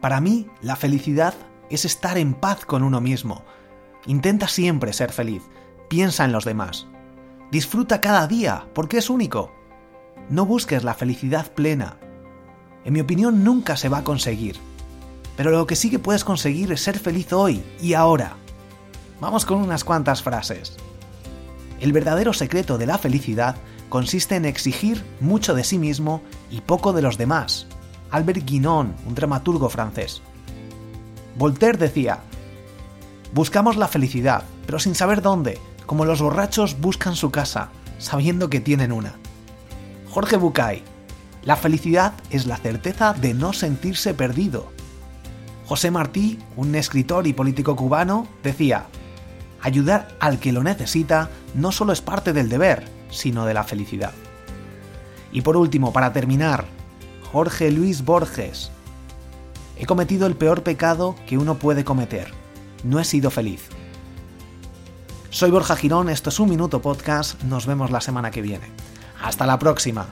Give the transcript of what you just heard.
Para mí, la felicidad es estar en paz con uno mismo. Intenta siempre ser feliz, piensa en los demás. Disfruta cada día, porque es único. No busques la felicidad plena. En mi opinión nunca se va a conseguir. Pero lo que sí que puedes conseguir es ser feliz hoy y ahora. Vamos con unas cuantas frases. El verdadero secreto de la felicidad consiste en exigir mucho de sí mismo y poco de los demás. Albert Guinon, un dramaturgo francés. Voltaire decía, Buscamos la felicidad, pero sin saber dónde, como los borrachos buscan su casa, sabiendo que tienen una. Jorge Bucay, la felicidad es la certeza de no sentirse perdido. José Martí, un escritor y político cubano, decía, ayudar al que lo necesita no solo es parte del deber, sino de la felicidad. Y por último, para terminar, Jorge Luis Borges. He cometido el peor pecado que uno puede cometer. No he sido feliz. Soy Borja Girón, esto es un minuto podcast, nos vemos la semana que viene. Hasta la próxima.